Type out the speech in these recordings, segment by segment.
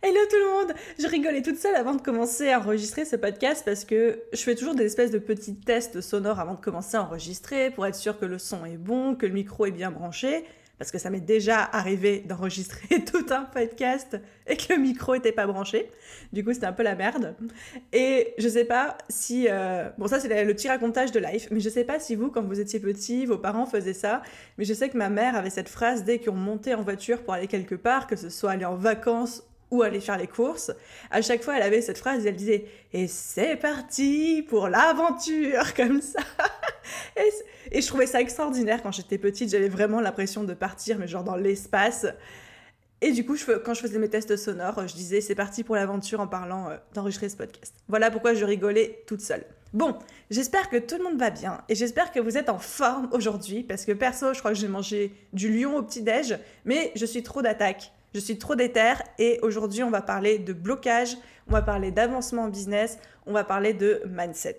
Hello tout le monde Je rigolais toute seule avant de commencer à enregistrer ce podcast parce que je fais toujours des espèces de petits tests sonores avant de commencer à enregistrer pour être sûr que le son est bon, que le micro est bien branché. Parce que ça m'est déjà arrivé d'enregistrer tout un podcast et que le micro était pas branché. Du coup, c'était un peu la merde. Et je sais pas si. Euh, bon, ça, c'est le petit racontage de life. Mais je sais pas si vous, quand vous étiez petit, vos parents faisaient ça. Mais je sais que ma mère avait cette phrase dès qu'on montait en voiture pour aller quelque part, que ce soit aller en vacances ou aller faire les courses, à chaque fois elle avait cette phrase elle disait et c'est parti pour l'aventure comme ça. et, je trouvais ça extraordinaire quand j'étais petite, j'avais vraiment l'impression de partir mais genre dans l'espace. Et du coup, quand je faisais mes tests sonores, je disais c'est parti pour l'aventure en parlant euh, d'enregistrer ce podcast. Voilà pourquoi je rigolais toute seule. Bon, j'espère que tout le monde va bien et j'espère que vous êtes en forme aujourd'hui parce que perso, je crois que j'ai mangé du lion au petit-déj, mais je suis trop d'attaque. Je suis trop déter et aujourd'hui on va parler de blocage, on va parler d'avancement en business, on va parler de mindset.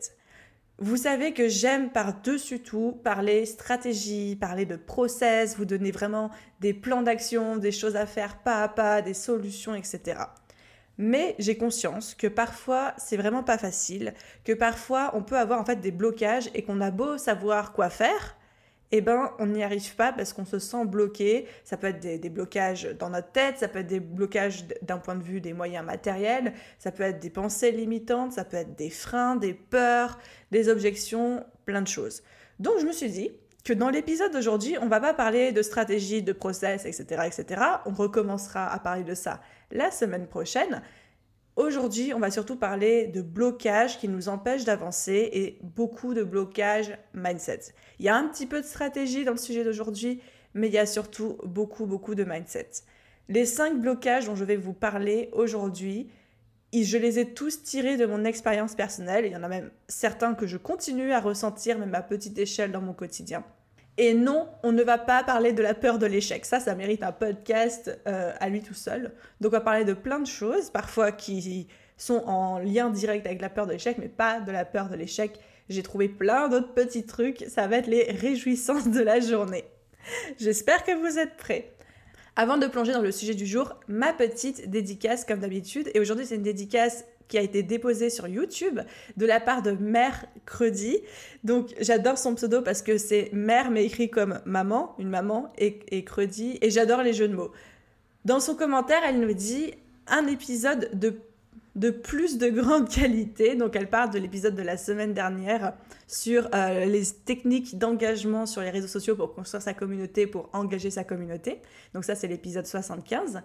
Vous savez que j'aime par-dessus tout parler stratégie, parler de process, vous donner vraiment des plans d'action, des choses à faire pas à pas, des solutions, etc. Mais j'ai conscience que parfois c'est vraiment pas facile, que parfois on peut avoir en fait des blocages et qu'on a beau savoir quoi faire, eh ben, on n'y arrive pas parce qu'on se sent bloqué. Ça peut être des, blocages dans notre tête, ça peut être des blocages d'un point de vue des moyens matériels, ça peut être des pensées limitantes, ça peut être des freins, des peurs, des objections, plein de choses. Donc, je me suis dit que dans l'épisode d'aujourd'hui, on va pas parler de stratégie, de process, etc., etc. On recommencera à parler de ça la semaine prochaine. Aujourd'hui, on va surtout parler de blocages qui nous empêchent d'avancer et beaucoup de blocages mindset. Il y a un petit peu de stratégie dans le sujet d'aujourd'hui, mais il y a surtout beaucoup, beaucoup de mindset. Les cinq blocages dont je vais vous parler aujourd'hui, je les ai tous tirés de mon expérience personnelle. Il y en a même certains que je continue à ressentir, même à petite échelle dans mon quotidien. Et non, on ne va pas parler de la peur de l'échec. Ça, ça mérite un podcast euh, à lui tout seul. Donc on va parler de plein de choses, parfois qui sont en lien direct avec la peur de l'échec, mais pas de la peur de l'échec. J'ai trouvé plein d'autres petits trucs. Ça va être les réjouissances de la journée. J'espère que vous êtes prêts. Avant de plonger dans le sujet du jour, ma petite dédicace comme d'habitude. Et aujourd'hui, c'est une dédicace qui a été déposé sur YouTube de la part de Mercredi. Donc j'adore son pseudo parce que c'est Mère mais écrit comme maman, une maman et, et et j'adore les jeux de mots. Dans son commentaire, elle nous dit un épisode de de plus de grande qualité. Donc elle parle de l'épisode de la semaine dernière sur euh, les techniques d'engagement sur les réseaux sociaux pour construire sa communauté, pour engager sa communauté. Donc ça c'est l'épisode 75.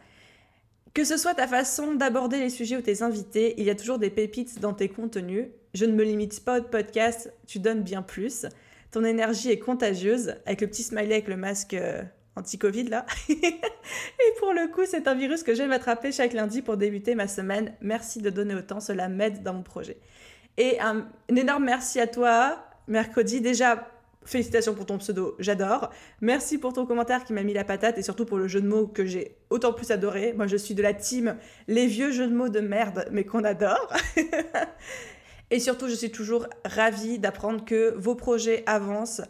Que ce soit ta façon d'aborder les sujets ou tes invités, il y a toujours des pépites dans tes contenus. Je ne me limite pas au podcast, tu donnes bien plus. Ton énergie est contagieuse, avec le petit smiley avec le masque euh, anti-Covid là. et pour le coup, c'est un virus que j'aime attraper chaque lundi pour débuter ma semaine. Merci de donner autant, cela m'aide dans mon projet. Et un, un énorme merci à toi, mercredi, déjà Félicitations pour ton pseudo, j'adore. Merci pour ton commentaire qui m'a mis la patate et surtout pour le jeu de mots que j'ai autant plus adoré. Moi, je suis de la team les vieux jeux de mots de merde, mais qu'on adore. et surtout, je suis toujours ravie d'apprendre que vos projets avancent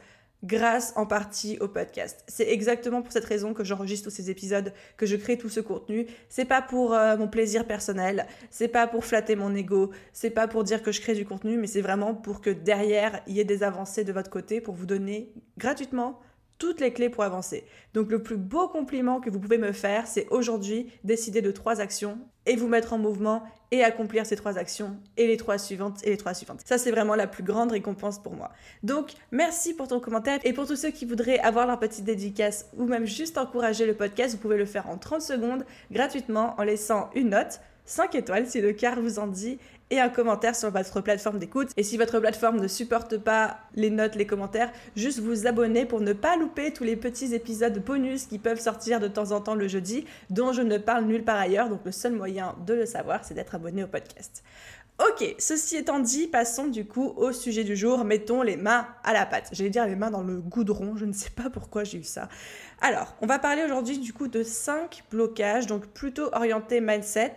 grâce en partie au podcast. C'est exactement pour cette raison que j'enregistre tous ces épisodes, que je crée tout ce contenu. C'est pas pour euh, mon plaisir personnel, c'est pas pour flatter mon ego, c'est pas pour dire que je crée du contenu, mais c'est vraiment pour que derrière il y ait des avancées de votre côté pour vous donner gratuitement toutes les clés pour avancer. Donc le plus beau compliment que vous pouvez me faire, c'est aujourd'hui décider de trois actions et vous mettre en mouvement et accomplir ces trois actions et les trois suivantes et les trois suivantes. Ça c'est vraiment la plus grande récompense pour moi. Donc merci pour ton commentaire et pour tous ceux qui voudraient avoir leur petite dédicace ou même juste encourager le podcast, vous pouvez le faire en 30 secondes gratuitement en laissant une note 5 étoiles si le cœur vous en dit et un commentaire sur votre plateforme d'écoute. Et si votre plateforme ne supporte pas les notes, les commentaires, juste vous abonner pour ne pas louper tous les petits épisodes bonus qui peuvent sortir de temps en temps le jeudi, dont je ne parle nulle part ailleurs. Donc le seul moyen de le savoir, c'est d'être abonné au podcast. Ok, ceci étant dit, passons du coup au sujet du jour. Mettons les mains à la pâte. J'allais dire les mains dans le goudron, je ne sais pas pourquoi j'ai eu ça. Alors, on va parler aujourd'hui du coup de 5 blocages, donc plutôt orientés mindset,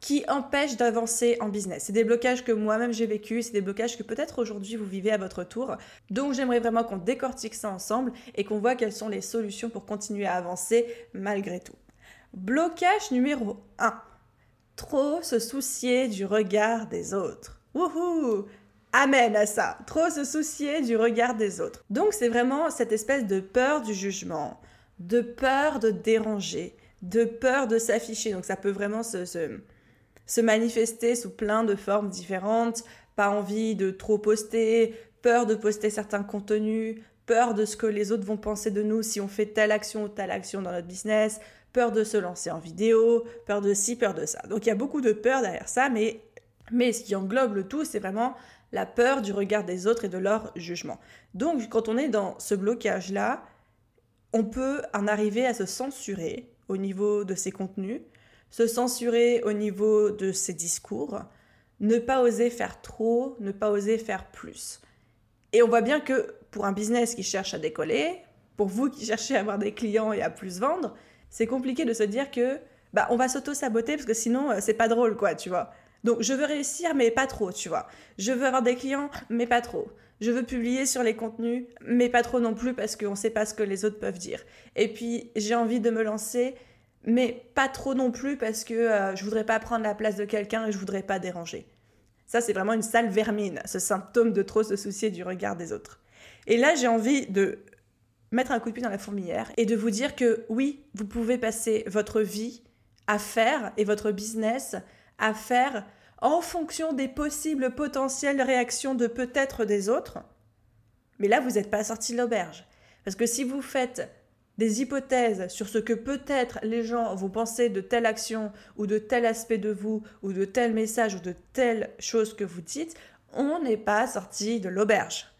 qui empêchent d'avancer en business. C'est des blocages que moi-même j'ai vécu, c'est des blocages que peut-être aujourd'hui vous vivez à votre tour. Donc j'aimerais vraiment qu'on décortique ça ensemble et qu'on voit quelles sont les solutions pour continuer à avancer malgré tout. Blocage numéro 1 Trop se soucier du regard des autres. Wouhou Amen à ça. Trop se soucier du regard des autres. Donc c'est vraiment cette espèce de peur du jugement, de peur de déranger, de peur de s'afficher. Donc ça peut vraiment se, se, manifester sous plein de formes différentes. Pas envie de trop poster, peur de poster certains contenus, peur de ce que les autres vont penser de nous si on fait telle action ou telle action dans notre business, peur de se lancer en vidéo, peur de ci, peur de ça. Donc il y a beaucoup de peur derrière ça, mais, mais ce qui englobe le tout, c'est vraiment la peur du regard des autres et de leur jugement. Donc quand on est dans ce blocage-là, on peut en arriver à se censurer au niveau de ses contenus, se censurer au niveau de ses discours, ne pas oser faire trop, ne pas oser faire plus. Et on voit bien que pour un business qui cherche à décoller, pour vous qui cherchez à avoir des clients et à plus vendre, c'est compliqué de se dire que bah on va s'auto-saboter parce que sinon euh, c'est pas drôle quoi, tu vois. Donc je veux réussir mais pas trop, tu vois. Je veux avoir des clients mais pas trop. Je veux publier sur les contenus mais pas trop non plus parce qu'on sait pas ce que les autres peuvent dire. Et puis j'ai envie de me lancer mais pas trop non plus parce que euh, je voudrais pas prendre la place de quelqu'un et je voudrais pas déranger. Ça c'est vraiment une sale vermine, ce symptôme de trop se soucier du regard des autres. Et là j'ai envie de mettre un coup de pied dans la fourmilière et de vous dire que oui, vous pouvez passer votre vie à faire et votre business à faire en fonction des possibles potentielles réactions de peut-être des autres. Mais là, vous n'êtes pas sorti de l'auberge. Parce que si vous faites des hypothèses sur ce que peut-être les gens vont penser de telle action ou de tel aspect de vous ou de tel message ou de telle chose que vous dites, on n'est pas sorti de l'auberge.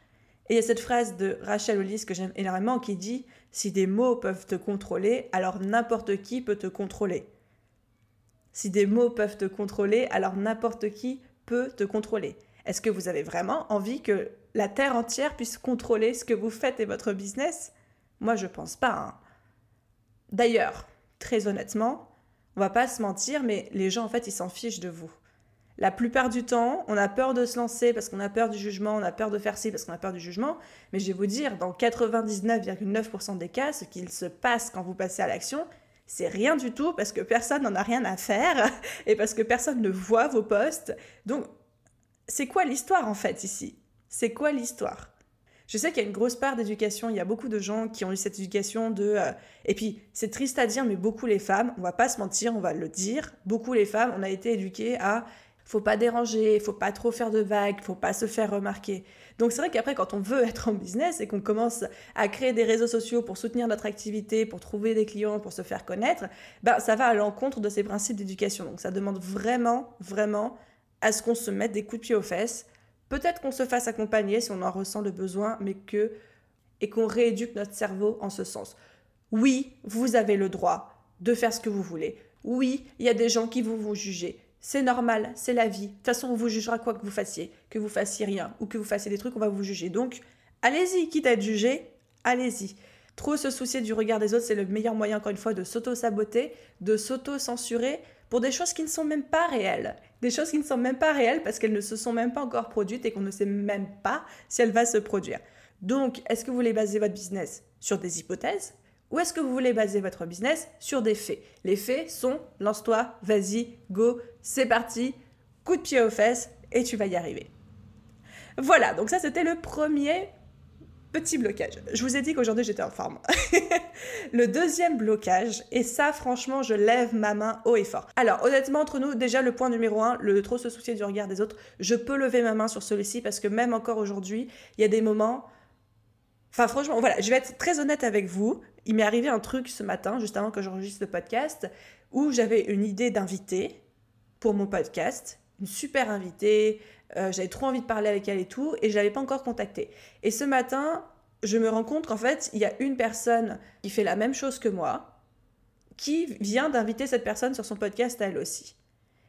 Et il y a cette phrase de Rachel Hollis que j'aime énormément qui dit Si des mots peuvent te contrôler, alors n'importe qui peut te contrôler. Si des mots peuvent te contrôler, alors n'importe qui peut te contrôler. Est-ce que vous avez vraiment envie que la terre entière puisse contrôler ce que vous faites et votre business? Moi, je pense pas. Hein. D'ailleurs, très honnêtement, on va pas se mentir, mais les gens en fait, ils s'en fichent de vous. La plupart du temps, on a peur de se lancer parce qu'on a peur du jugement, on a peur de faire ci parce qu'on a peur du jugement. Mais je vais vous dire, dans 99,9% des cas, ce qu'il se passe quand vous passez à l'action, c'est rien du tout parce que personne n'en a rien à faire et parce que personne ne voit vos posts. Donc, c'est quoi l'histoire en fait ici? C'est quoi l'histoire? Je sais qu'il y a une grosse part d'éducation, il y a beaucoup de gens qui ont eu cette éducation de... Euh, et puis, c'est triste à dire, mais beaucoup les femmes, on va pas se mentir, on va le dire, beaucoup les femmes, on a été éduquées à faut pas déranger, faut pas trop faire de vagues, faut pas se faire remarquer. Donc c'est vrai qu'après quand on veut être en business et qu'on commence à créer des réseaux sociaux pour soutenir notre activité, pour trouver des clients, pour se faire connaître, ben ça va à l'encontre de ces principes d'éducation. Donc ça demande vraiment vraiment à ce qu'on se mette des coups de pied aux fesses. Peut-être qu'on se fasse accompagner si on en ressent le besoin, mais que et qu'on rééduque notre cerveau en ce sens. Oui, vous avez le droit de faire ce que vous voulez. Oui, il y a des gens qui vont vous juger. C'est normal, c'est la vie. De toute façon, on vous jugera quoi que vous fassiez, que vous fassiez rien ou que vous fassiez des trucs, on va vous juger. Donc, allez-y, quitte à être jugé, allez-y. Trop se soucier du regard des autres, c'est le meilleur moyen, encore une fois, de s'auto-saboter, de s'auto-censurer pour des choses qui ne sont même pas réelles. Des choses qui ne sont même pas réelles parce qu'elles ne se sont même pas encore produites et qu'on ne sait même pas si elles vont se produire. Donc, est-ce que vous voulez baser votre business sur des hypothèses ou est-ce que vous voulez baser votre business sur des faits? Les faits sont lance-toi, vas-y, go, c'est parti, coup de pied aux fesses et tu vas y arriver. Voilà, donc ça c'était le premier petit blocage. Je vous ai dit qu'aujourd'hui j'étais en forme. le deuxième blocage, et ça franchement je lève ma main haut et fort. Alors honnêtement entre nous, déjà le point numéro un, le trop se soucier du regard des autres, je peux lever ma main sur celui-ci parce que même encore aujourd'hui, il y a des moments... Enfin franchement, voilà, je vais être très honnête avec vous il m'est arrivé un truc ce matin, juste avant que j'enregistre le podcast, où j'avais une idée d'invité pour mon podcast. Une super invitée, euh, j'avais trop envie de parler avec elle et tout, et je l'avais pas encore contactée. Et ce matin, je me rends compte qu'en fait, il y a une personne qui fait la même chose que moi, qui vient d'inviter cette personne sur son podcast à elle aussi.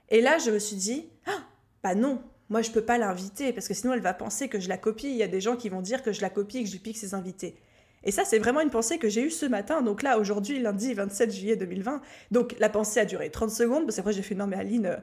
Et là, je me suis dit, ah, bah non, moi je peux pas l'inviter parce que sinon elle va penser que je la copie. Il y a des gens qui vont dire que je la copie et que je pique ses invités. Et ça, c'est vraiment une pensée que j'ai eue ce matin. Donc là, aujourd'hui, lundi 27 juillet 2020. Donc la pensée a duré 30 secondes parce qu'après j'ai fait non mais Aline, euh,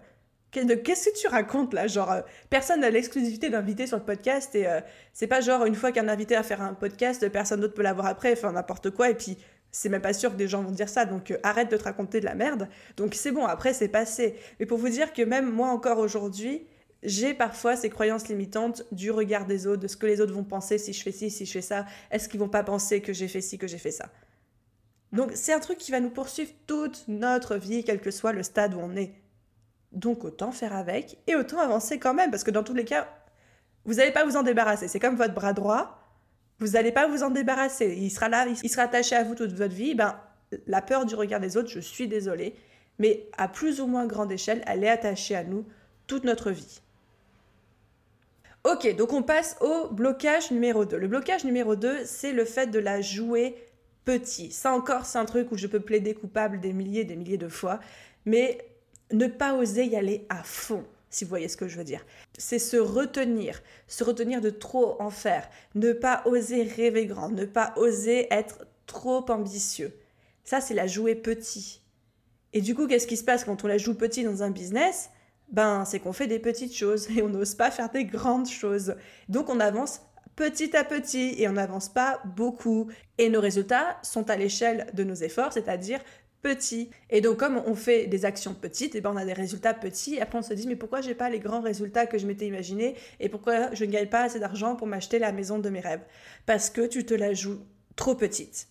Qu'est-ce que tu racontes là? Genre, euh, personne n'a l'exclusivité d'inviter sur le podcast et euh, c'est pas genre une fois qu'un invité a fait un podcast, personne d'autre peut l'avoir après, enfin n'importe quoi. Et puis, c'est même pas sûr que des gens vont dire ça, donc euh, arrête de te raconter de la merde. Donc c'est bon, après c'est passé. Mais pour vous dire que même moi encore aujourd'hui, j'ai parfois ces croyances limitantes du regard des autres, de ce que les autres vont penser si je fais ci, si je fais ça. Est-ce qu'ils vont pas penser que j'ai fait ci, que j'ai fait ça? Donc c'est un truc qui va nous poursuivre toute notre vie, quel que soit le stade où on est. Donc autant faire avec et autant avancer quand même, parce que dans tous les cas, vous n'allez pas vous en débarrasser. C'est comme votre bras droit, vous n'allez pas vous en débarrasser. Il sera là, il sera attaché à vous toute votre vie. Ben, la peur du regard des autres, je suis désolée, mais à plus ou moins grande échelle, elle est attachée à nous toute notre vie. Ok, donc on passe au blocage numéro 2. Le blocage numéro 2, c'est le fait de la jouer petit. Ça encore, c'est un truc où je peux plaider coupable des milliers et des milliers de fois, mais ne pas oser y aller à fond, si vous voyez ce que je veux dire. C'est se retenir, se retenir de trop en faire, ne pas oser rêver grand, ne pas oser être trop ambitieux. Ça, c'est la jouer petit. Et du coup, qu'est-ce qui se passe quand on la joue petit dans un business? Ben, c'est qu'on fait des petites choses et on n'ose pas faire des grandes choses. Donc, on avance petit à petit et on n'avance pas beaucoup. Et nos résultats sont à l'échelle de nos efforts, c'est-à-dire Et donc comme on fait des actions petites, et eh ben on a des résultats petits. Et après on se dit mais pourquoi j'ai pas les grands résultats que je m'étais imaginé et pourquoi je ne gagne pas assez d'argent pour m'acheter la maison de mes rêves? Parce que tu te la joues trop petite.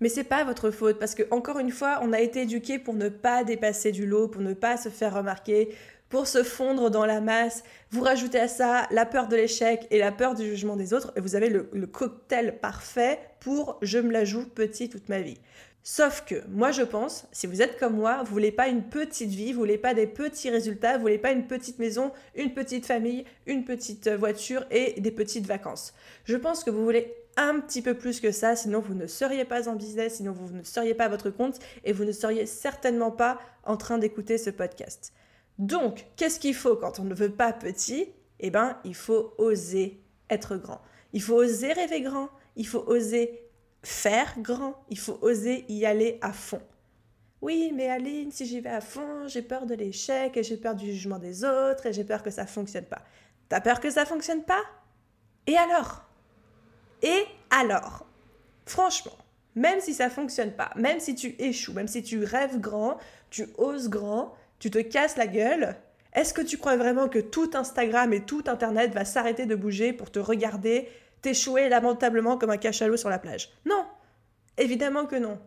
Mais c'est pas votre faute parce que encore une fois, on a été éduqué pour ne pas dépasser du lot, pour ne pas se faire remarquer, pour se fondre dans la masse. Vous rajoutez à ça la peur de l'échec et la peur du jugement des autres et vous avez le, le cocktail parfait pour je me la joue petit toute ma vie. Sauf que moi je pense, si vous êtes comme moi, vous voulez pas une petite vie, vous voulez pas des petits résultats, vous voulez pas une petite maison, une petite famille, une petite voiture et des petites vacances. Je pense que vous voulez un petit peu plus que ça, sinon vous ne seriez pas en business, sinon vous ne seriez pas à votre compte et vous ne seriez certainement pas en train d'écouter ce podcast. Donc, qu'est-ce qu'il faut quand on ne veut pas petit? Eh bien, il faut oser être grand. Il faut oser rêver grand, il faut oser faire grand, il faut oser y aller à fond. Oui, mais Aline, si j'y vais à fond, j'ai peur de l'échec et j'ai peur du jugement des autres et j'ai peur que ça fonctionne pas. T'as peur que ça fonctionne pas? Et alors? Et alors? Franchement, même si ça fonctionne pas, même si tu échoues, même si tu rêves grand, tu oses grand, tu te casses la gueule, est-ce que tu crois vraiment que tout Instagram et tout Internet va s'arrêter de bouger pour te regarder t'échouer lamentablement comme un cachalot sur la plage. Non, évidemment que non.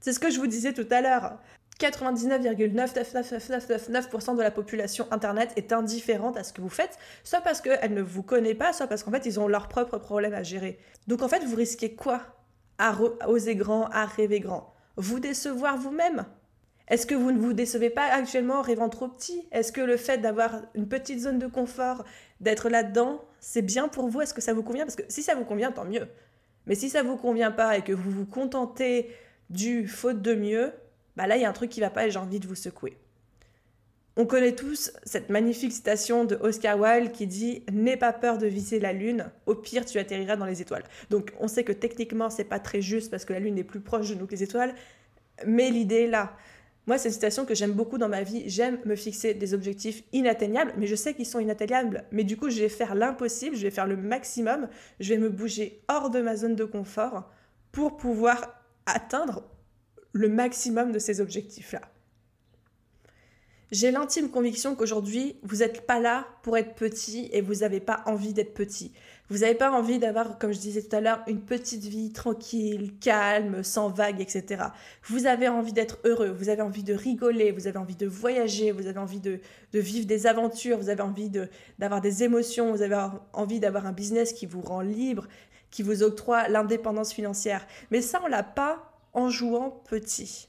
C'est ce que je vous disais tout à l'heure. 99,99999% de la population Internet est indifférente à ce que vous faites, soit parce qu'elle ne vous connaît pas, soit parce qu'en fait, ils ont leurs propres problèmes à gérer. Donc en fait, vous risquez quoi à oser grand, à rêver grand Vous décevoir vous-même est-ce que vous ne vous décevez pas actuellement en rêvant trop petit? Est-ce que le fait d'avoir une petite zone de confort, d'être là-dedans, c'est bien pour vous? Est-ce que ça vous convient? Parce que si ça vous convient, tant mieux. Mais si ça vous convient pas et que vous vous contentez du faute de mieux, bah là, il y a un truc qui va pas et j'ai envie de vous secouer. On connaît tous cette magnifique citation de Oscar Wilde qui dit N'aie pas peur de viser la lune, au pire tu atterriras dans les étoiles. Donc on sait que techniquement c'est pas très juste parce que la lune est plus proche de nous que les étoiles, mais l'idée est là. Moi, c'est une citation que j'aime beaucoup dans ma vie. J'aime me fixer des objectifs inatteignables, mais je sais qu'ils sont inatteignables. Mais du coup, je vais faire l'impossible, je vais faire le maximum, je vais me bouger hors de ma zone de confort pour pouvoir atteindre le maximum de ces objectifs-là. J'ai l'intime conviction qu'aujourd'hui, vous n'êtes pas là pour être petit et vous n'avez pas envie d'être petit. Vous n'avez pas envie d'avoir, comme je disais tout à l'heure, une petite vie tranquille, calme, sans vagues, etc. Vous avez envie d'être heureux, vous avez envie de rigoler, vous avez envie de voyager, vous avez envie de, vivre des aventures, vous avez envie d'avoir des émotions, vous avez envie d'avoir un business qui vous rend libre, qui vous octroie l'indépendance financière. Mais ça, on l'a pas en jouant petit.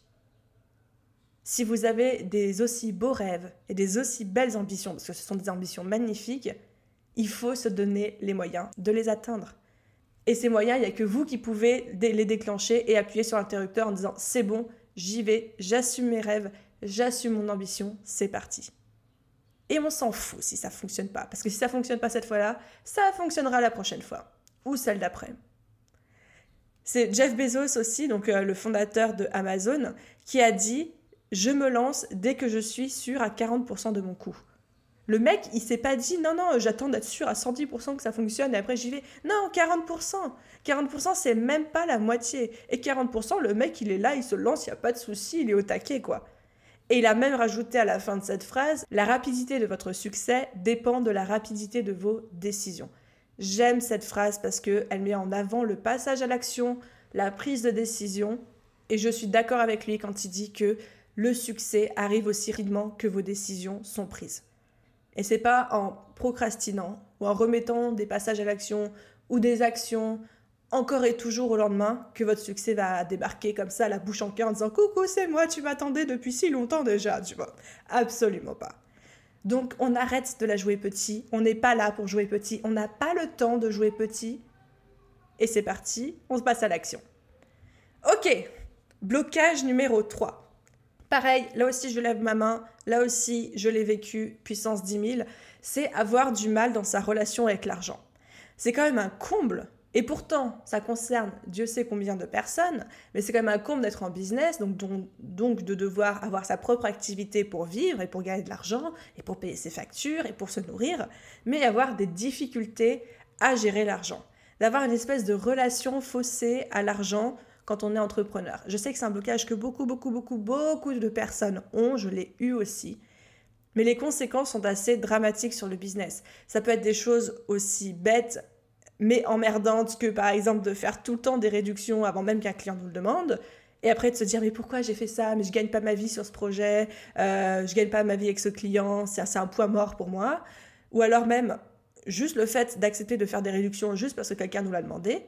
si vous avez des aussi beaux rêves et des aussi belles ambitions, parce que ce sont des ambitions magnifiques, il faut se donner les moyens de les atteindre. Et ces moyens, il n'y a que vous qui pouvez les déclencher et appuyer sur l'interrupteur en disant c'est bon, j'y vais, j'assume mes rêves, j'assume mon ambition, c'est parti. Et on s'en fout si ça ne fonctionne pas, parce que si ça ne fonctionne pas cette fois-là, ça fonctionnera la prochaine fois, ou celle d'après. C'est Jeff Bezos aussi, donc euh, le fondateur de Amazon, qui a dit je me lance dès que je suis sûr à 40% de mon coût. Le mec, il s'est pas dit non, non, j'attends d'être sûr à 110% que ça fonctionne et après j'y vais. Non, 40%. 40%, c'est même pas la moitié. Et 40%, le mec, il est là, il se lance, il n'y a pas de souci, il est au taquet, quoi. Et il a même rajouté à la fin de cette phrase La rapidité de votre succès dépend de la rapidité de vos décisions. J'aime cette phrase parce qu'elle met en avant le passage à l'action, la prise de décision. Et je suis d'accord avec lui quand il dit que le succès arrive aussi rapidement que vos décisions sont prises. Et c'est pas en procrastinant ou en remettant des passages à l'action ou des actions encore et toujours au lendemain que votre succès va débarquer comme ça, la bouche en cœur, en disant Coucou, c'est moi, tu m'attendais depuis si longtemps déjà, tu vois. Absolument pas. Donc on arrête de la jouer petit, on n'est pas là pour jouer petit, on n'a pas le temps de jouer petit. Et c'est parti, on se passe à l'action. Ok, blocage numéro 3. Pareil, là aussi je lève ma main, là aussi je l'ai vécu, puissance 10 000, c'est avoir du mal dans sa relation avec l'argent. C'est quand même un comble, et pourtant ça concerne Dieu sait combien de personnes, mais c'est quand même un comble d'être en business, donc, donc, de devoir avoir sa propre activité pour vivre et pour gagner de l'argent, et pour payer ses factures et pour se nourrir, mais avoir des difficultés à gérer l'argent, d'avoir une espèce de relation faussée à l'argent quand on est entrepreneur. Je sais que c'est un blocage que beaucoup, beaucoup, beaucoup, beaucoup de personnes ont, je l'ai eu aussi. Mais les conséquences sont assez dramatiques sur le business. Ça peut être des choses aussi bêtes mais emmerdantes que par exemple de faire tout le temps des réductions avant même qu'un client nous le demande. Et après de se dire mais pourquoi j'ai fait ça? Mais je gagne pas ma vie sur ce projet, euh, je gagne pas ma vie avec ce client, c'est un point mort pour moi. Ou alors même juste le fait d'accepter de faire des réductions juste parce que quelqu'un nous l'a demandé,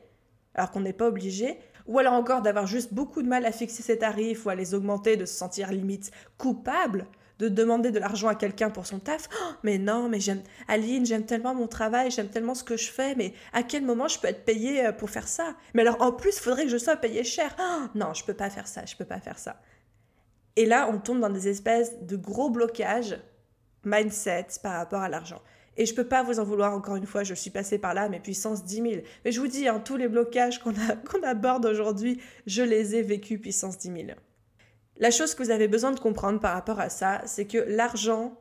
alors qu'on n'est pas obligé, ou alors encore d'avoir juste beaucoup de mal à fixer ses tarifs ou à les augmenter, de se sentir limite coupable de demander de l'argent à quelqu'un pour son taf. Oh, mais non, mais j'aime Aline, j'aime tellement mon travail, j'aime tellement ce que je fais, mais à quel moment je peux être payée euh, pour faire ça? Mais alors en plus, il faudrait que je sois payée cher. Oh, non, je peux pas faire ça, je peux pas faire ça. Et là, on tombe dans des espèces de gros blocages mindset par rapport à l'argent. Et je peux pas vous en vouloir encore une fois, je suis passée par là, mes puissances 10 000. Mais je vous dis, hein, tous les blocages qu'on qu'on aborde aujourd'hui, je les ai vécus puissance 10 000. La chose que vous avez besoin de comprendre par rapport à ça, c'est que l'argent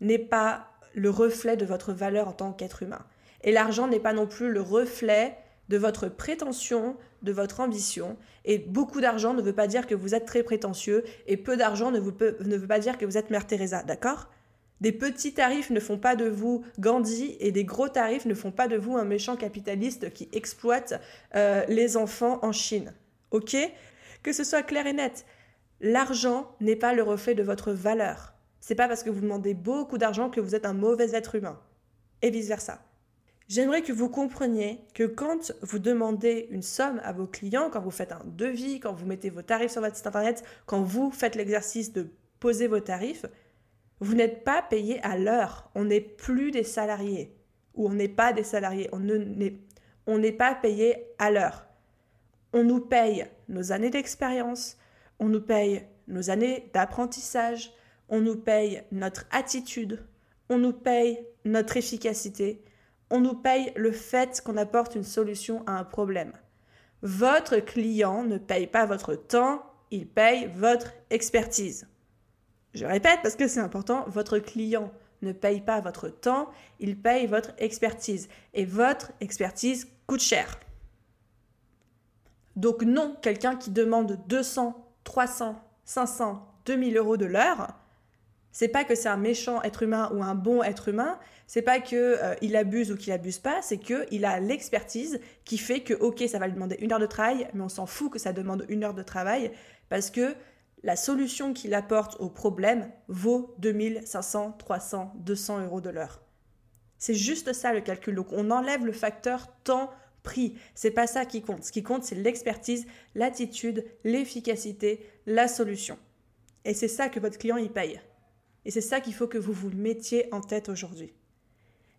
n'est pas le reflet de votre valeur en tant qu'être humain. Et l'argent n'est pas non plus le reflet de votre prétention, de votre ambition. Et beaucoup d'argent ne veut pas dire que vous êtes très prétentieux, et peu d'argent ne, ne veut pas dire que vous êtes Mère Teresa, d'accord? Des petits tarifs ne font pas de vous Gandhi et des gros tarifs ne font pas de vous un méchant capitaliste qui exploite euh, les enfants en Chine. Ok? Que ce soit clair et net. L'argent n'est pas le reflet de votre valeur. C'est pas parce que vous demandez beaucoup d'argent que vous êtes un mauvais être humain. Et vice versa. J'aimerais que vous compreniez que quand vous demandez une somme à vos clients, quand vous faites un devis, quand vous mettez vos tarifs sur votre site internet, quand vous faites l'exercice de poser vos tarifs, vous n'êtes pas payé à l'heure. On n'est plus des salariés. Ou on n'est pas des salariés. On n'est pas payé à l'heure. On nous paye nos années d'expérience. On nous paye nos années d'apprentissage. On nous paye notre attitude. On nous paye notre efficacité. On nous paye le fait qu'on apporte une solution à un problème. Votre client ne paye pas votre temps, il paye votre expertise. Je répète parce que c'est important, votre client ne paye pas votre temps, il paye votre expertise. Et votre expertise coûte cher. Donc non, quelqu'un qui demande 200, 300, 500, 2000 euros de l'heure, c'est pas que c'est un méchant être humain ou un bon être humain, c'est pas que euh, il abuse ou qu'il abuse pas, c'est que il a l'expertise qui fait que ok ça va lui demander une heure de travail, mais on s'en fout que ça demande une heure de travail parce que la solution qu'il apporte au problème vaut 2500, 300, 200 euros de l'heure. C'est juste ça le calcul. Donc on enlève le facteur temps-prix. C'est pas ça qui compte. Ce qui compte, c'est l'expertise, l'attitude, l'efficacité, la solution. Et c'est ça que votre client y paye. Et c'est ça qu'il faut que vous vous mettiez en tête aujourd'hui.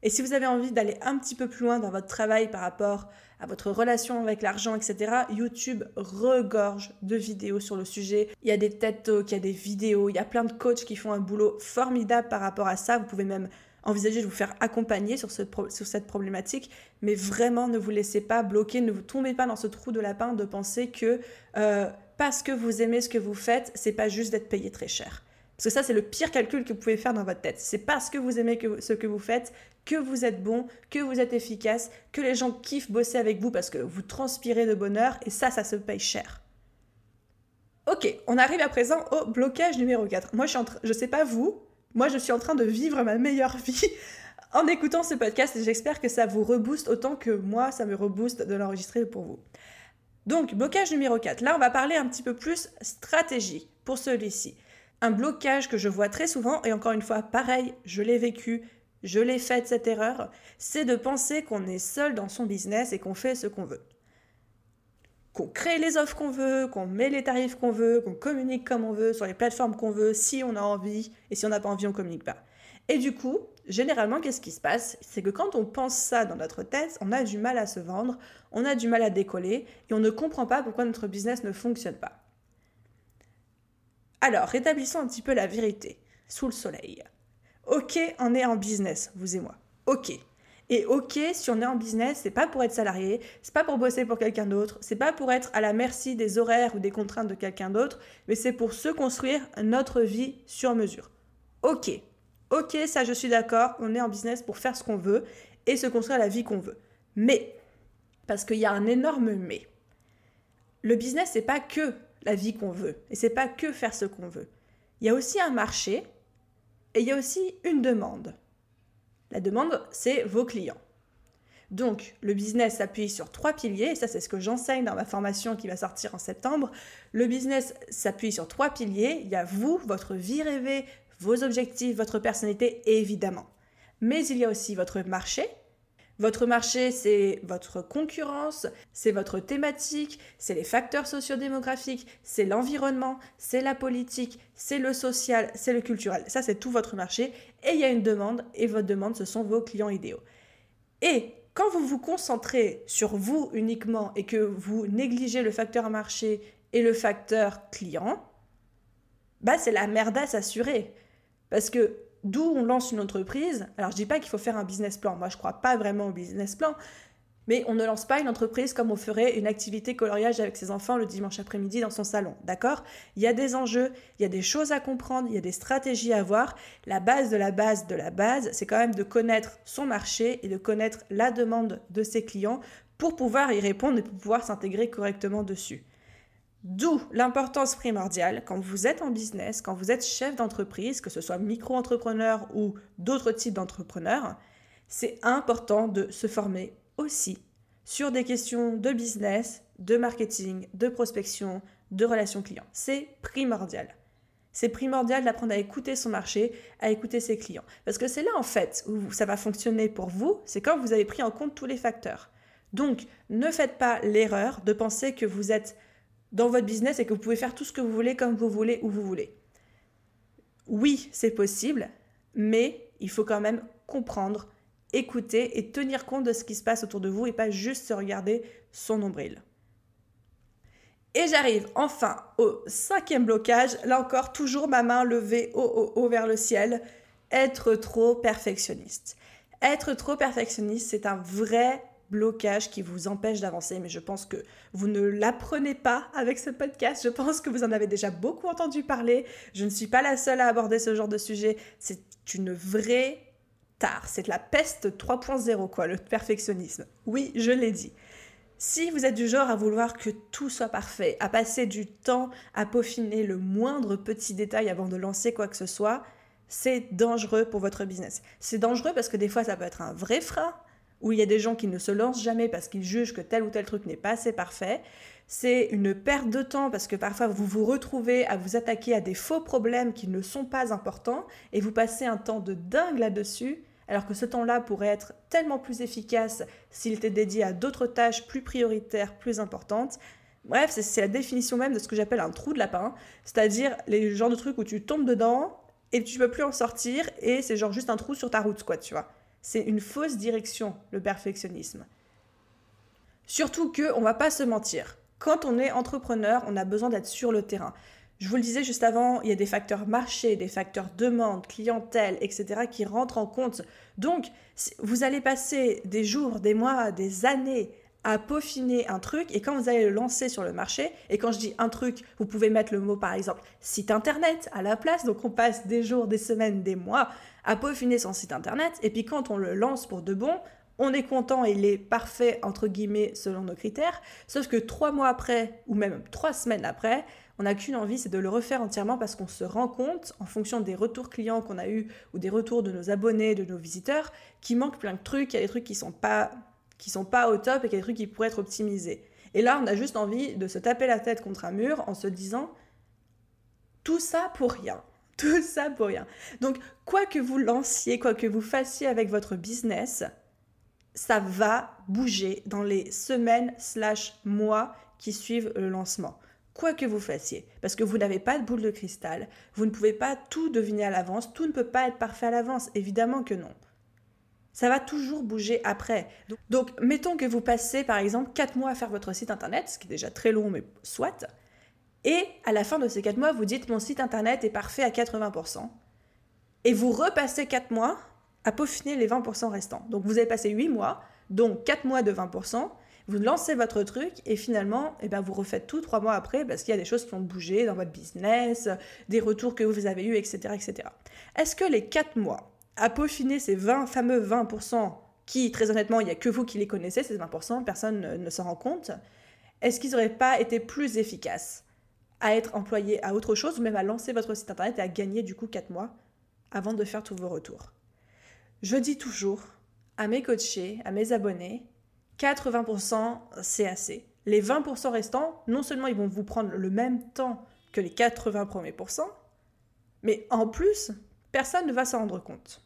Et si vous avez envie d'aller un petit peu plus loin dans votre travail par rapport à votre relation avec l'argent, etc., YouTube regorge de vidéos sur le sujet. Il y a des TED Talks, il y a des vidéos, il y a plein de coachs qui font un boulot formidable par rapport à ça. Vous pouvez même envisager de vous faire accompagner sur, cette problématique, mais vraiment ne vous laissez pas bloquer, ne vous tombez pas dans ce trou de lapin de penser que euh, parce que vous aimez ce que vous faites, c'est pas juste d'être payé très cher. Parce que ça, c'est le pire calcul que vous pouvez faire dans votre tête. C'est parce que vous aimez ce que vous faites que vous êtes bon, que vous êtes efficace, que les gens kiffent bosser avec vous parce que vous transpirez de bonheur et ça, ça se paye cher. Ok, on arrive à présent au blocage numéro 4. Moi, je suis en je sais pas vous, moi, je suis en train de vivre ma meilleure vie en écoutant ce podcast et j'espère que ça vous rebooste autant que moi, ça me rebooste de l'enregistrer pour vous. Donc, blocage numéro 4. Là, on va parler un petit peu plus stratégie pour celui-ci. Un blocage que je vois très souvent, et encore une fois, pareil, je l'ai vécu, je l'ai fait cette erreur, c'est de penser qu'on est seul dans son business et qu'on fait ce qu'on veut. Qu'on crée les offres qu'on veut, qu'on met les tarifs qu'on veut, qu'on communique comme on veut, sur les plateformes qu'on veut, si on a envie, et si on n'a pas envie, on communique pas. Et du coup, généralement, qu'est-ce qui se passe? C'est que quand on pense ça dans notre tête, on a du mal à se vendre, on a du mal à décoller, et on ne comprend pas pourquoi notre business ne fonctionne pas. Alors, rétablissons un petit peu la vérité, sous le soleil. Ok, on est en business, vous et moi. Ok. Et ok, si on est en business, c'est pas pour être salarié, c'est pas pour bosser pour quelqu'un d'autre, c'est pas pour être à la merci des horaires ou des contraintes de quelqu'un d'autre, mais c'est pour se construire notre vie sur mesure. Ok. Ok, ça je suis d'accord, on est en business pour faire ce qu'on veut et se construire la vie qu'on veut. Mais, parce qu'il y a un énorme mais. Le business, c'est pas que la vie qu'on veut et c'est pas que faire ce qu'on veut. Il y a aussi un marché et il y a aussi une demande. La demande, c'est vos clients. Donc, le business s'appuie sur trois piliers, et ça c'est ce que j'enseigne dans ma formation qui va sortir en septembre. Le business s'appuie sur trois piliers. Il y a vous, votre vie rêvée, vos objectifs, votre personnalité, évidemment. Mais il y a aussi votre marché, votre marché, c'est votre concurrence, c'est votre thématique, c'est les facteurs sociodémographiques, c'est l'environnement, c'est la politique, c'est le social, c'est le culturel. Ça, c'est tout votre marché. Et il y a une demande, et votre demande, ce sont vos clients idéaux. Et quand vous vous concentrez sur vous uniquement et que vous négligez le facteur marché et le facteur client, bah c'est la merdasse assurée. Parce que d'où on lance une entreprise. Alors je dis pas qu'il faut faire un business plan. Moi je crois pas vraiment au business plan. Mais on ne lance pas une entreprise comme on ferait une activité coloriage avec ses enfants le dimanche après-midi dans son salon. D'accord? Il y a des enjeux, il y a des choses à comprendre, il y a des stratégies à voir. La base de la base de la base, c'est quand même de connaître son marché et de connaître la demande de ses clients pour pouvoir y répondre et pour pouvoir s'intégrer correctement dessus. D'où l'importance primordiale quand vous êtes en business, quand vous êtes chef d'entreprise, que ce soit micro-entrepreneur ou d'autres types d'entrepreneurs, c'est important de se former aussi sur des questions de business, de marketing, de prospection, de relations clients. C'est primordial. C'est primordial d'apprendre à écouter son marché, à écouter ses clients. Parce que c'est là, en fait, où ça va fonctionner pour vous, c'est quand vous avez pris en compte tous les facteurs. Donc, ne faites pas l'erreur de penser que vous êtes dans votre business et que vous pouvez faire tout ce que vous voulez comme vous voulez où vous voulez. Oui, c'est possible, mais il faut quand même comprendre, écouter et tenir compte de ce qui se passe autour de vous et pas juste se regarder son nombril. Et j'arrive enfin au cinquième blocage, là encore toujours ma main levée haut, haut, haut vers le ciel, être trop perfectionniste. Être trop perfectionniste, c'est un vrai blocage qui vous empêche d'avancer, mais je pense que vous ne l'apprenez pas avec ce podcast. Je pense que vous en avez déjà beaucoup entendu parler. Je ne suis pas la seule à aborder ce genre de sujet. C'est une vraie tare. C'est de la peste 3.0, quoi, le perfectionnisme. Oui, je l'ai dit. Si vous êtes du genre à vouloir que tout soit parfait, à passer du temps à peaufiner le moindre petit détail avant de lancer quoi que ce soit, c'est dangereux pour votre business. C'est dangereux parce que des fois ça peut être un vrai frein où il y a des gens qui ne se lancent jamais parce qu'ils jugent que tel ou tel truc n'est pas assez parfait. C'est une perte de temps parce que parfois vous vous retrouvez à vous attaquer à des faux problèmes qui ne sont pas importants et vous passez un temps de dingue là-dessus alors que ce temps-là pourrait être tellement plus efficace s'il était dédié à d'autres tâches plus prioritaires, plus importantes. Bref, c'est la définition même de ce que j'appelle un trou de lapin, c'est-à-dire les genres de trucs où tu tombes dedans et tu peux plus en sortir et c'est genre juste un trou sur ta route, quoi, tu vois. C'est une fausse direction, le perfectionnisme. Surtout que, on va pas se mentir, quand on est entrepreneur, on a besoin d'être sur le terrain. Je vous le disais juste avant, il y a des facteurs marché, des facteurs demande, clientèle, etc. qui rentrent en compte. Donc, vous allez passer des jours, des mois, des années à peaufiner un truc et quand vous allez le lancer sur le marché, et quand je dis un truc, vous pouvez mettre le mot par exemple site internet à la place, donc on passe des jours, des semaines, des mois à peaufiner son site internet, et puis quand on le lance pour de bon, on est content, il est parfait entre guillemets selon nos critères, sauf que trois mois après, ou même trois semaines après, on n'a qu'une envie, c'est de le refaire entièrement parce qu'on se rend compte, en fonction des retours clients qu'on a eus ou des retours de nos abonnés, de nos visiteurs, qu'il manque plein de trucs, il y a des trucs qui sont pas qui sont pas au top et des trucs qui pourraient être optimisés. Et là, on a juste envie de se taper la tête contre un mur en se disant tout ça pour rien. Tout ça pour rien. Donc, quoi que vous lanciez, quoi que vous fassiez avec votre business, ça va bouger dans les semaines slash mois qui suivent le lancement. Quoi que vous fassiez, parce que vous n'avez pas de boule de cristal, vous ne pouvez pas tout deviner à l'avance, tout ne peut pas être parfait à l'avance, évidemment que non ça va toujours bouger après. Donc, mettons que vous passez par exemple 4 mois à faire votre site internet, ce qui est déjà très long, mais soit. Et à la fin de ces 4 mois, vous dites mon site internet est parfait à 80%. Et vous repassez 4 mois à peaufiner les 20% restants. Donc vous avez passé 8 mois, donc 4 mois de 20%. Vous lancez votre truc et finalement, eh ben, vous refaites tout 3 mois après parce qu'il y a des choses qui ont bougé dans votre business, des retours que vous avez eus, etc. etc. Est-ce que les 4 mois à peaufiner ces 20 fameux 20% qui, très honnêtement, il n'y a que vous qui les connaissez, ces 20%, personne ne, s'en rend compte, est-ce qu'ils n'auraient pas été plus efficaces à être employés à autre chose ou même à lancer votre site internet et à gagner du coup 4 mois avant de faire tous vos retours? Je dis toujours à mes coachés, à mes abonnés, 80% c'est assez. Les 20% restants, non seulement ils vont vous prendre le même temps que les 80 premiers pourcents, mais en plus, personne ne va s'en rendre compte.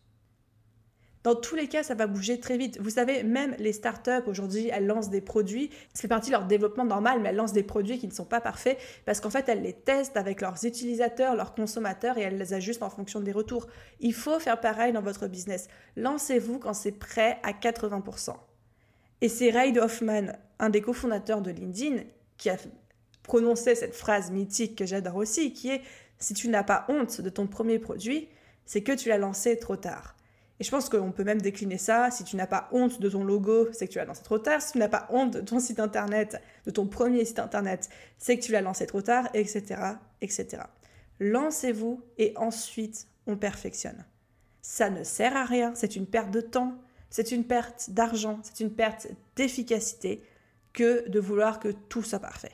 Dans tous les cas, ça va bouger très vite. Vous savez, même les startups aujourd'hui, elles lancent des produits. C'est partie de leur développement normal, mais elles lancent des produits qui ne sont pas parfaits parce qu'en fait, elles les testent avec leurs utilisateurs, leurs consommateurs et elles les ajustent en fonction des retours. Il faut faire pareil dans votre business. Lancez-vous quand c'est prêt à 80%. Et c'est Reid Hoffman, un des cofondateurs de LinkedIn, qui a prononcé cette phrase mythique que j'adore aussi, qui est si tu n'as pas honte de ton premier produit, c'est que tu l'as lancé trop tard. Et je pense qu'on peut même décliner ça. Si tu n'as pas honte de ton logo, c'est que tu l'as lancé trop tard. Si tu n'as pas honte de ton site internet, de ton premier site internet, c'est que tu l'as lancé trop tard, etc., etc. Lancez-vous et ensuite on perfectionne. Ça ne sert à rien, c'est une perte de temps, c'est une perte d'argent, c'est une perte d'efficacité que de vouloir que tout soit parfait.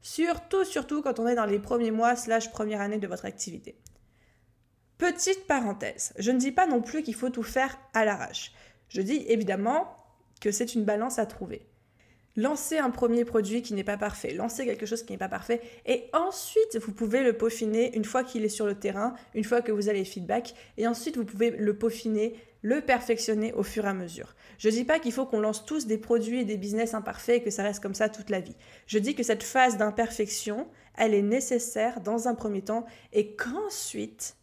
Surtout, surtout quand on est dans les premiers mois slash première année de votre activité. Petite parenthèse, je ne dis pas non plus qu'il faut tout faire à l'arrache. Je dis évidemment que c'est une balance à trouver. Lancez un premier produit qui n'est pas parfait, lancez quelque chose qui n'est pas parfait, et ensuite vous pouvez le peaufiner une fois qu'il est sur le terrain, une fois que vous avez feedback, et ensuite vous pouvez le peaufiner, le perfectionner au fur et à mesure. Je ne dis pas qu'il faut qu'on lance tous des produits et des business imparfaits et que ça reste comme ça toute la vie. Je dis que cette phase d'imperfection, elle est nécessaire dans un premier temps, et qu'ensuite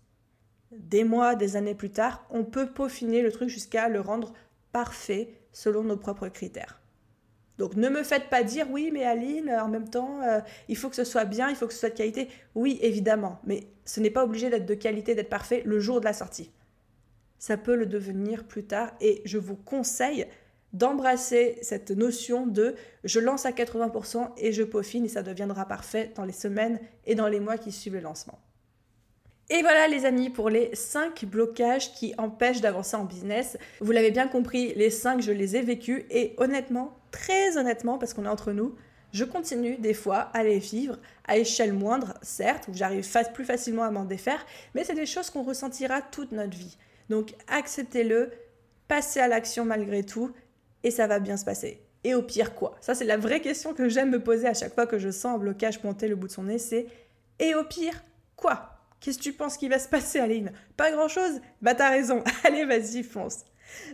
des mois, des années plus tard, on peut peaufiner le truc jusqu'à le rendre parfait selon nos propres critères. Donc ne me faites pas dire oui mais Aline, en même temps, euh, il faut que ce soit bien, il faut que ce soit de qualité. Oui, évidemment, mais ce n'est pas obligé d'être de qualité, d'être parfait le jour de la sortie. Ça peut le devenir plus tard et je vous conseille d'embrasser cette notion de je lance à 80% et je peaufine et ça deviendra parfait dans les semaines et dans les mois qui suivent le lancement. Et voilà les amis pour les 5 blocages qui empêchent d'avancer en business. Vous l'avez bien compris, les 5 je les ai vécus et honnêtement, très honnêtement parce qu'on est entre nous, je continue des fois à les vivre à échelle moindre, certes, où j'arrive plus facilement à m'en défaire, mais c'est des choses qu'on ressentira toute notre vie. Donc acceptez-le, passez à l'action malgré tout et ça va bien se passer. Et au pire quoi? Ça c'est la vraie question que j'aime me poser à chaque fois que je sens un blocage pointer le bout de son nez, c'est et au pire quoi? Qu'est-ce que tu penses qu'il va se passer, Aline? Pas grand-chose? Bah t'as raison. Allez, vas-y, fonce.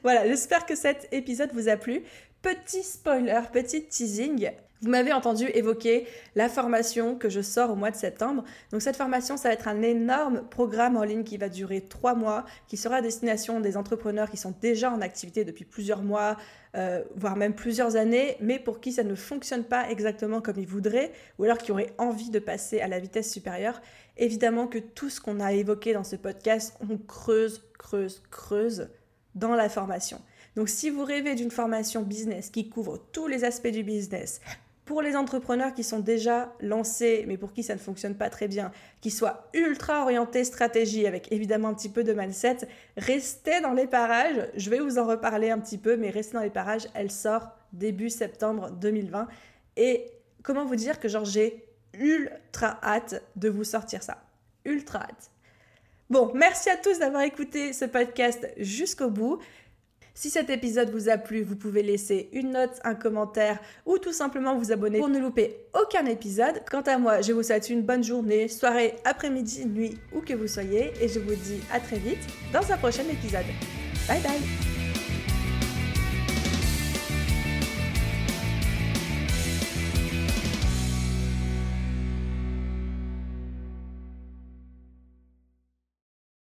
Voilà, j'espère que cet épisode vous a plu. Petit spoiler, petit teasing. Vous m'avez entendu évoquer la formation que je sors au mois de septembre. Donc cette formation, ça va être un énorme programme en ligne qui va durer trois mois, qui sera à destination des entrepreneurs qui sont déjà en activité depuis plusieurs mois, euh, voire même plusieurs années, mais pour qui ça ne fonctionne pas exactement comme ils voudraient, ou alors qui auraient envie de passer à la vitesse supérieure. Évidemment que tout ce qu'on a évoqué dans ce podcast, on creuse, creuse, creuse dans la formation. Donc si vous rêvez d'une formation business qui couvre tous les aspects du business, pour les entrepreneurs qui sont déjà lancés, mais pour qui ça ne fonctionne pas très bien, qui soient ultra orientés stratégie, avec évidemment un petit peu de mindset, restez dans les parages. Je vais vous en reparler un petit peu, mais restez dans les parages. Elle sort début septembre 2020. Et comment vous dire que j'ai ultra hâte de vous sortir ça. Ultra hâte. Bon, merci à tous d'avoir écouté ce podcast jusqu'au bout. Si cet épisode vous a plu, vous pouvez laisser une note, un commentaire ou tout simplement vous abonner pour ne louper aucun épisode. Quant à moi, je vous souhaite une bonne journée, soirée, après-midi, nuit, où que vous soyez et je vous dis à très vite dans un prochain épisode. Bye bye